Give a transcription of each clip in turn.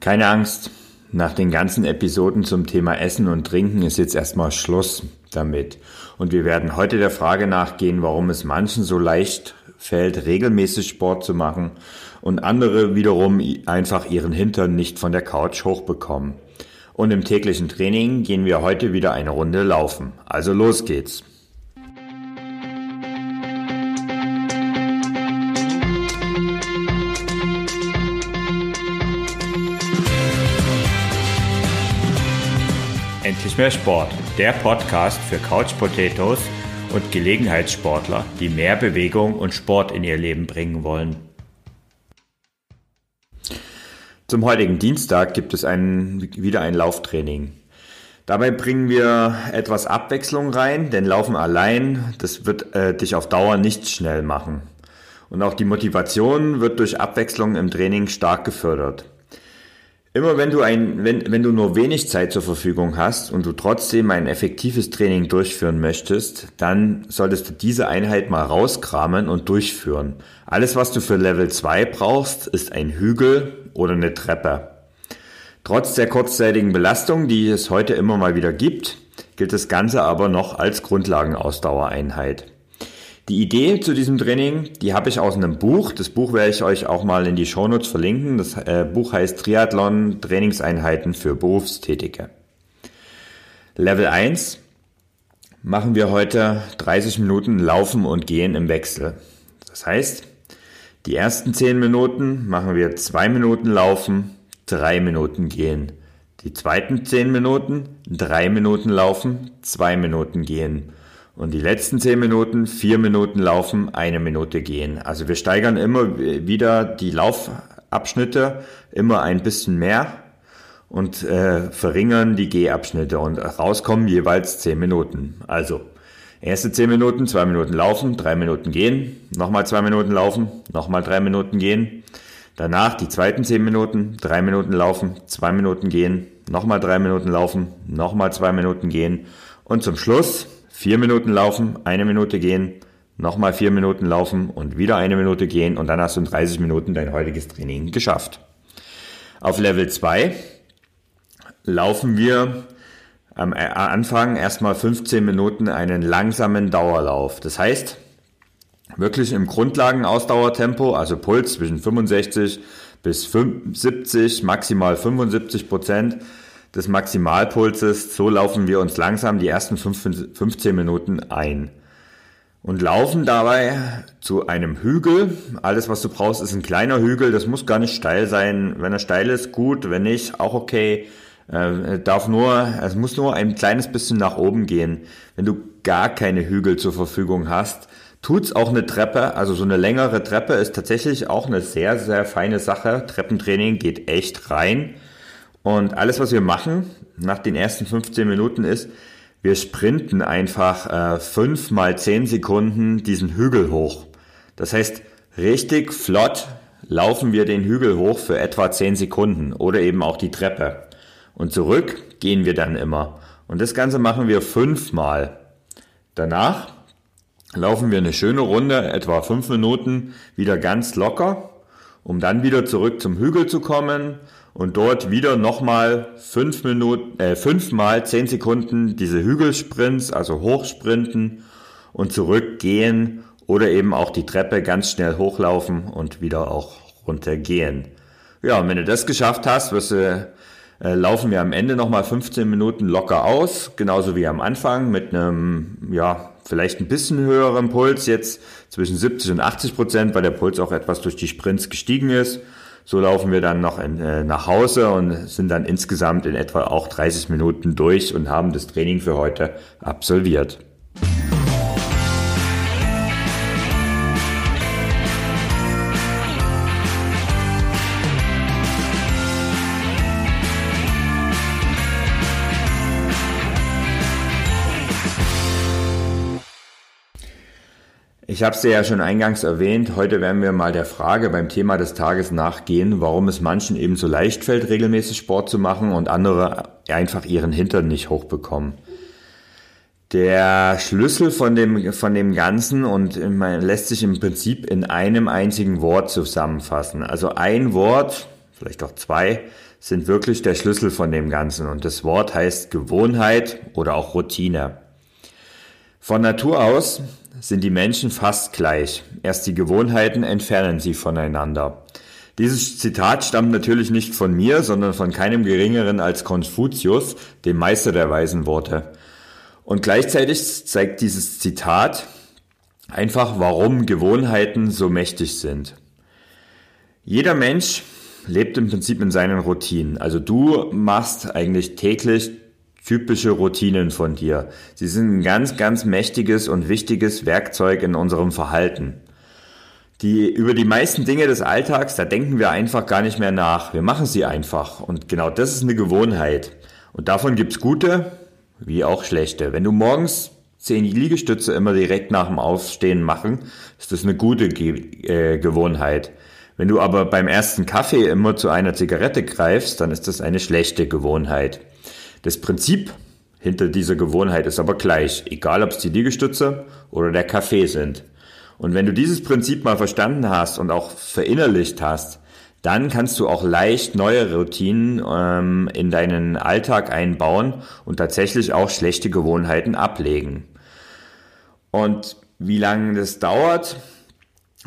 Keine Angst, nach den ganzen Episoden zum Thema Essen und Trinken ist jetzt erstmal Schluss damit. Und wir werden heute der Frage nachgehen, warum es manchen so leicht fällt, regelmäßig Sport zu machen und andere wiederum einfach ihren Hintern nicht von der Couch hochbekommen. Und im täglichen Training gehen wir heute wieder eine Runde laufen. Also los geht's. Endlich mehr Sport, der Podcast für Couch Potatoes und Gelegenheitssportler, die mehr Bewegung und Sport in ihr Leben bringen wollen. Zum heutigen Dienstag gibt es ein, wieder ein Lauftraining. Dabei bringen wir etwas Abwechslung rein, denn Laufen allein, das wird äh, dich auf Dauer nicht schnell machen. Und auch die Motivation wird durch Abwechslung im Training stark gefördert. Immer wenn du ein, wenn, wenn du nur wenig Zeit zur Verfügung hast und du trotzdem ein effektives Training durchführen möchtest, dann solltest du diese Einheit mal rauskramen und durchführen. Alles, was du für Level 2 brauchst, ist ein Hügel oder eine Treppe. Trotz der kurzzeitigen Belastung, die es heute immer mal wieder gibt, gilt das Ganze aber noch als Grundlagenausdauereinheit. Die Idee zu diesem Training, die habe ich aus einem Buch. Das Buch werde ich euch auch mal in die Shownotes verlinken. Das äh, Buch heißt Triathlon Trainingseinheiten für Berufstätige. Level 1 machen wir heute 30 Minuten Laufen und Gehen im Wechsel. Das heißt, die ersten 10 Minuten machen wir 2 Minuten Laufen, 3 Minuten Gehen. Die zweiten 10 Minuten 3 Minuten Laufen, 2 Minuten Gehen. Und die letzten zehn Minuten, vier Minuten laufen, eine Minute gehen. Also wir steigern immer wieder die Laufabschnitte immer ein bisschen mehr und äh, verringern die Gehabschnitte und rauskommen jeweils zehn Minuten. Also erste zehn Minuten, zwei Minuten laufen, drei Minuten gehen, nochmal zwei Minuten laufen, nochmal drei Minuten gehen. Danach die zweiten zehn Minuten, drei Minuten laufen, zwei Minuten gehen, nochmal drei Minuten laufen, nochmal zwei Minuten gehen und zum Schluss vier Minuten laufen, eine Minute gehen, nochmal vier Minuten laufen und wieder eine Minute gehen und dann hast du in 30 Minuten dein heutiges Training geschafft. Auf Level 2 laufen wir am Anfang erstmal 15 Minuten einen langsamen Dauerlauf. Das heißt, wirklich im Grundlagenausdauertempo, also Puls zwischen 65 bis 70, maximal 75 Prozent, des Maximalpulses. So laufen wir uns langsam die ersten 15 Minuten ein. Und laufen dabei zu einem Hügel. Alles, was du brauchst, ist ein kleiner Hügel. Das muss gar nicht steil sein. Wenn er steil ist, gut. Wenn nicht, auch okay. Äh, darf nur, es muss nur ein kleines bisschen nach oben gehen. Wenn du gar keine Hügel zur Verfügung hast, tut's auch eine Treppe. Also so eine längere Treppe ist tatsächlich auch eine sehr, sehr feine Sache. Treppentraining geht echt rein. Und alles, was wir machen nach den ersten 15 Minuten ist, wir sprinten einfach äh, 5 mal 10 Sekunden diesen Hügel hoch. Das heißt, richtig flott laufen wir den Hügel hoch für etwa 10 Sekunden oder eben auch die Treppe. Und zurück gehen wir dann immer. Und das Ganze machen wir fünfmal. Danach laufen wir eine schöne Runde, etwa 5 Minuten, wieder ganz locker, um dann wieder zurück zum Hügel zu kommen und dort wieder nochmal fünf Minuten, äh, fünfmal zehn Sekunden diese Hügelsprints, also hochsprinten und zurückgehen oder eben auch die Treppe ganz schnell hochlaufen und wieder auch runtergehen. Ja, und wenn du das geschafft hast, wirst du, äh, laufen wir am Ende nochmal 15 Minuten locker aus, genauso wie am Anfang mit einem, ja, vielleicht ein bisschen höheren Puls, jetzt zwischen 70 und 80 Prozent, weil der Puls auch etwas durch die Sprints gestiegen ist. So laufen wir dann noch in, äh, nach Hause und sind dann insgesamt in etwa auch 30 Minuten durch und haben das Training für heute absolviert. Ich habe es ja schon eingangs erwähnt, heute werden wir mal der Frage beim Thema des Tages nachgehen, warum es manchen eben so leicht fällt, regelmäßig Sport zu machen und andere einfach ihren Hintern nicht hochbekommen. Der Schlüssel von dem, von dem Ganzen und man lässt sich im Prinzip in einem einzigen Wort zusammenfassen. Also ein Wort vielleicht auch zwei, sind wirklich der Schlüssel von dem Ganzen. Und das Wort heißt Gewohnheit oder auch Routine. Von Natur aus sind die Menschen fast gleich. Erst die Gewohnheiten entfernen sie voneinander. Dieses Zitat stammt natürlich nicht von mir, sondern von keinem geringeren als Konfuzius, dem Meister der weisen Worte. Und gleichzeitig zeigt dieses Zitat einfach, warum Gewohnheiten so mächtig sind. Jeder Mensch lebt im Prinzip in seinen Routinen. Also du machst eigentlich täglich typische Routinen von dir. Sie sind ein ganz, ganz mächtiges und wichtiges Werkzeug in unserem Verhalten. Die, über die meisten Dinge des Alltags, da denken wir einfach gar nicht mehr nach. Wir machen sie einfach. Und genau das ist eine Gewohnheit. Und davon gibt's gute wie auch schlechte. Wenn du morgens zehn Liegestütze immer direkt nach dem Aufstehen machen, ist das eine gute Ge äh, Gewohnheit. Wenn du aber beim ersten Kaffee immer zu einer Zigarette greifst, dann ist das eine schlechte Gewohnheit. Das Prinzip hinter dieser Gewohnheit ist aber gleich, egal ob es die Liegestütze oder der Kaffee sind. Und wenn du dieses Prinzip mal verstanden hast und auch verinnerlicht hast, dann kannst du auch leicht neue Routinen ähm, in deinen Alltag einbauen und tatsächlich auch schlechte Gewohnheiten ablegen. Und wie lange das dauert,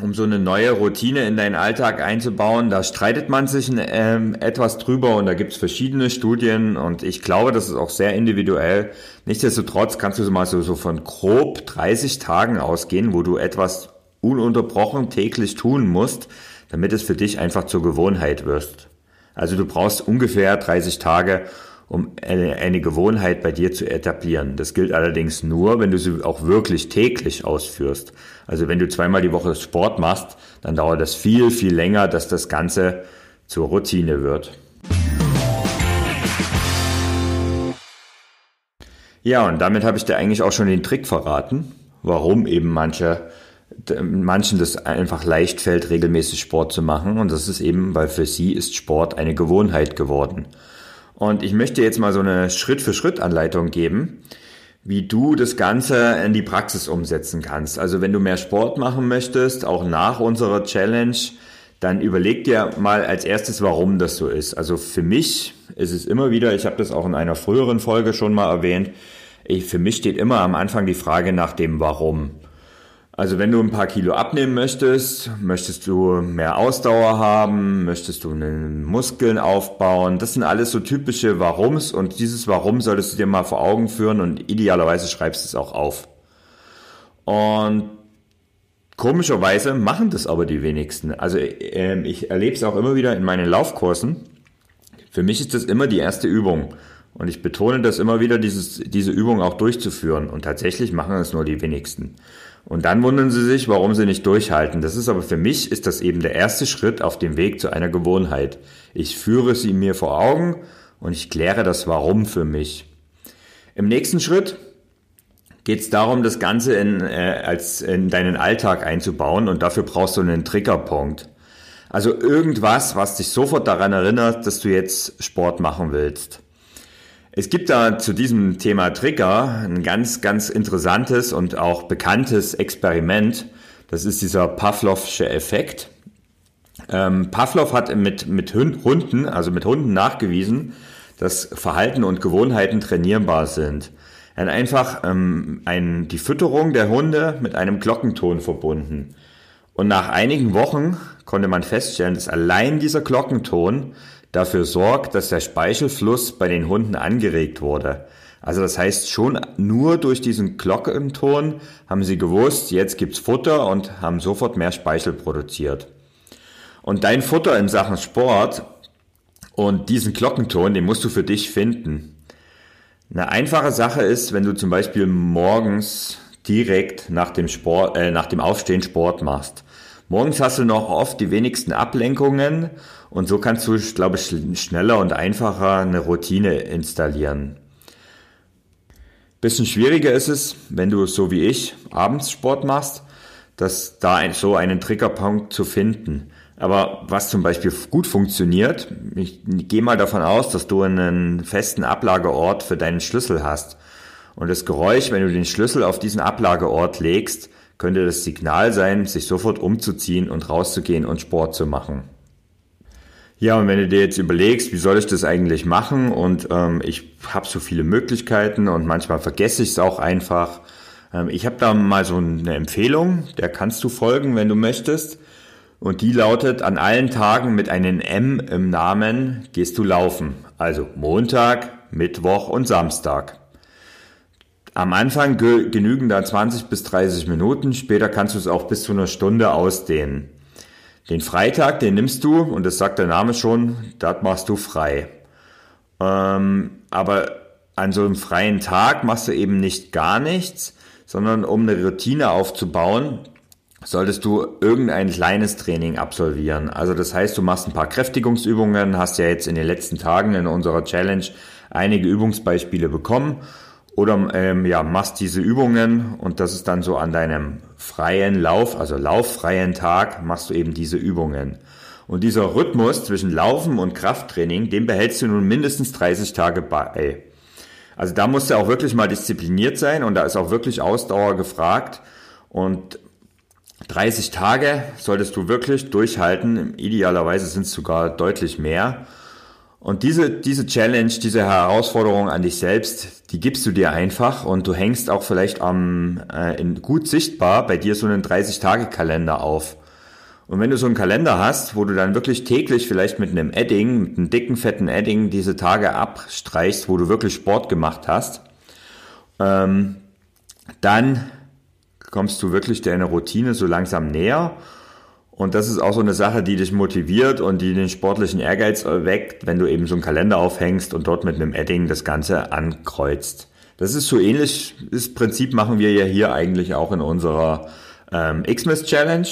um so eine neue Routine in deinen Alltag einzubauen, da streitet man sich ähm, etwas drüber und da gibt es verschiedene Studien und ich glaube, das ist auch sehr individuell. Nichtsdestotrotz kannst du so mal so, so von grob 30 Tagen ausgehen, wo du etwas ununterbrochen täglich tun musst, damit es für dich einfach zur Gewohnheit wirst. Also du brauchst ungefähr 30 Tage, um eine, eine Gewohnheit bei dir zu etablieren. Das gilt allerdings nur, wenn du sie auch wirklich täglich ausführst. Also wenn du zweimal die Woche Sport machst, dann dauert das viel, viel länger, dass das Ganze zur Routine wird. Ja, und damit habe ich dir eigentlich auch schon den Trick verraten, warum eben manche manchen das einfach leicht fällt, regelmäßig Sport zu machen. Und das ist eben, weil für sie ist Sport eine Gewohnheit geworden. Und ich möchte jetzt mal so eine Schritt-für-Schritt-Anleitung geben, wie du das Ganze in die Praxis umsetzen kannst. Also wenn du mehr Sport machen möchtest, auch nach unserer Challenge, dann überleg dir mal als erstes, warum das so ist. Also für mich ist es immer wieder, ich habe das auch in einer früheren Folge schon mal erwähnt, ich, für mich steht immer am Anfang die Frage nach dem Warum. Also wenn du ein paar Kilo abnehmen möchtest, möchtest du mehr Ausdauer haben, möchtest du einen Muskeln aufbauen, das sind alles so typische Warums und dieses Warum solltest du dir mal vor Augen führen und idealerweise schreibst du es auch auf. Und komischerweise machen das aber die wenigsten. Also äh, ich erlebe es auch immer wieder in meinen Laufkursen. Für mich ist das immer die erste Übung. Und ich betone das immer wieder, dieses, diese Übung auch durchzuführen. Und tatsächlich machen es nur die wenigsten. Und dann wundern sie sich, warum sie nicht durchhalten. Das ist aber für mich, ist das eben der erste Schritt auf dem Weg zu einer Gewohnheit. Ich führe sie mir vor Augen und ich kläre das Warum für mich. Im nächsten Schritt geht es darum, das Ganze in, äh, als in deinen Alltag einzubauen und dafür brauchst du einen Triggerpunkt. Also irgendwas, was dich sofort daran erinnert, dass du jetzt Sport machen willst. Es gibt da zu diesem Thema Trigger ein ganz, ganz interessantes und auch bekanntes Experiment. Das ist dieser Pavlovsche Effekt. Ähm, Pavlov hat mit, mit Hunden, also mit Hunden nachgewiesen, dass Verhalten und Gewohnheiten trainierbar sind. Er hat einfach ähm, ein, die Fütterung der Hunde mit einem Glockenton verbunden. Und nach einigen Wochen konnte man feststellen, dass allein dieser Glockenton dafür sorgt, dass der Speichelfluss bei den Hunden angeregt wurde. Also das heißt, schon nur durch diesen Glockenton haben sie gewusst, jetzt gibt's Futter und haben sofort mehr Speichel produziert. Und dein Futter in Sachen Sport und diesen Glockenton, den musst du für dich finden. Eine einfache Sache ist, wenn du zum Beispiel morgens direkt nach dem Sport, äh, nach dem Aufstehen Sport machst. Morgens hast du noch oft die wenigsten Ablenkungen und so kannst du, glaube ich, schneller und einfacher eine Routine installieren. Bisschen schwieriger ist es, wenn du so wie ich abends Sport machst, dass da ein, so einen Triggerpunkt zu finden. Aber was zum Beispiel gut funktioniert, ich gehe mal davon aus, dass du einen festen Ablageort für deinen Schlüssel hast. Und das Geräusch, wenn du den Schlüssel auf diesen Ablageort legst, könnte das Signal sein, sich sofort umzuziehen und rauszugehen und Sport zu machen. Ja, und wenn du dir jetzt überlegst, wie soll ich das eigentlich machen und ähm, ich habe so viele Möglichkeiten und manchmal vergesse ich es auch einfach. Ähm, ich habe da mal so eine Empfehlung, der kannst du folgen, wenn du möchtest. Und die lautet, an allen Tagen mit einem M im Namen gehst du laufen. Also Montag, Mittwoch und Samstag. Am Anfang genügen da 20 bis 30 Minuten, später kannst du es auch bis zu einer Stunde ausdehnen. Den Freitag, den nimmst du, und das sagt der Name schon, das machst du frei. Ähm, aber an so einem freien Tag machst du eben nicht gar nichts, sondern um eine Routine aufzubauen, solltest du irgendein kleines Training absolvieren. Also das heißt, du machst ein paar Kräftigungsübungen, hast ja jetzt in den letzten Tagen in unserer Challenge einige Übungsbeispiele bekommen oder ähm, ja, machst diese Übungen und das ist dann so an deinem freien Lauf, also lauffreien Tag, machst du eben diese Übungen. Und dieser Rhythmus zwischen Laufen und Krafttraining, den behältst du nun mindestens 30 Tage bei. Also da musst du auch wirklich mal diszipliniert sein und da ist auch wirklich Ausdauer gefragt. Und 30 Tage solltest du wirklich durchhalten. Idealerweise sind es sogar deutlich mehr. Und diese, diese Challenge, diese Herausforderung an dich selbst, die gibst du dir einfach und du hängst auch vielleicht am, äh, in, gut sichtbar bei dir so einen 30-Tage-Kalender auf. Und wenn du so einen Kalender hast, wo du dann wirklich täglich vielleicht mit einem Edding, mit einem dicken, fetten Edding diese Tage abstreichst, wo du wirklich Sport gemacht hast, ähm, dann kommst du wirklich deiner Routine so langsam näher und das ist auch so eine Sache, die dich motiviert und die den sportlichen Ehrgeiz weckt, wenn du eben so einen Kalender aufhängst und dort mit einem Edding das Ganze ankreuzt. Das ist so ähnlich, das Prinzip machen wir ja hier eigentlich auch in unserer ähm, Xmas Challenge.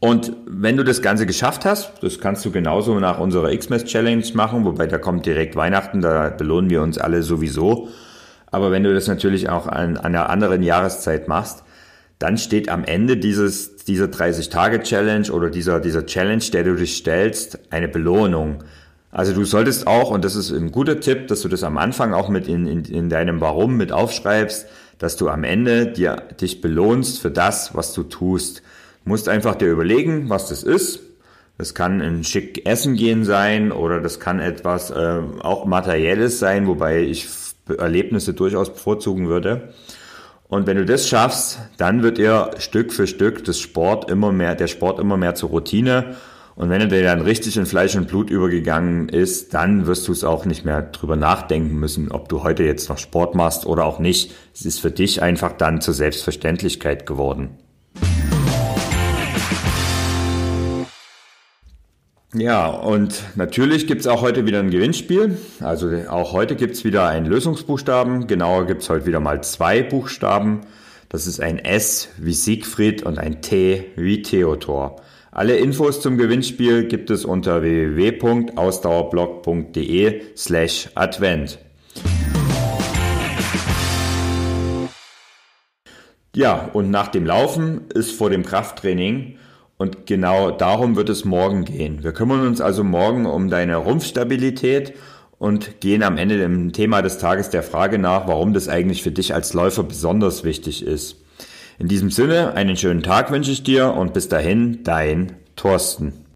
Und wenn du das Ganze geschafft hast, das kannst du genauso nach unserer Xmas Challenge machen, wobei da kommt direkt Weihnachten, da belohnen wir uns alle sowieso. Aber wenn du das natürlich auch an, an einer anderen Jahreszeit machst, dann steht am Ende dieses, dieser 30-Tage-Challenge oder dieser, dieser Challenge, der du dich stellst, eine Belohnung. Also du solltest auch, und das ist ein guter Tipp, dass du das am Anfang auch mit in, in, in deinem Warum mit aufschreibst, dass du am Ende dir, dich belohnst für das, was du tust. Du musst einfach dir überlegen, was das ist. Das kann ein schick Essen gehen sein oder das kann etwas äh, auch Materielles sein, wobei ich Erlebnisse durchaus bevorzugen würde. Und wenn du das schaffst, dann wird ihr Stück für Stück das Sport immer mehr, der Sport immer mehr zur Routine. Und wenn er dir dann richtig in Fleisch und Blut übergegangen ist, dann wirst du es auch nicht mehr drüber nachdenken müssen, ob du heute jetzt noch Sport machst oder auch nicht. Es ist für dich einfach dann zur Selbstverständlichkeit geworden. Ja, und natürlich gibt's auch heute wieder ein Gewinnspiel. Also auch heute gibt's wieder einen Lösungsbuchstaben. Genauer gibt's heute wieder mal zwei Buchstaben. Das ist ein S wie Siegfried und ein T wie Theodor. Alle Infos zum Gewinnspiel gibt es unter www.ausdauerblog.de slash Advent. Ja, und nach dem Laufen ist vor dem Krafttraining und genau darum wird es morgen gehen. Wir kümmern uns also morgen um deine Rumpfstabilität und gehen am Ende dem Thema des Tages der Frage nach, warum das eigentlich für dich als Läufer besonders wichtig ist. In diesem Sinne, einen schönen Tag wünsche ich dir und bis dahin, dein Thorsten.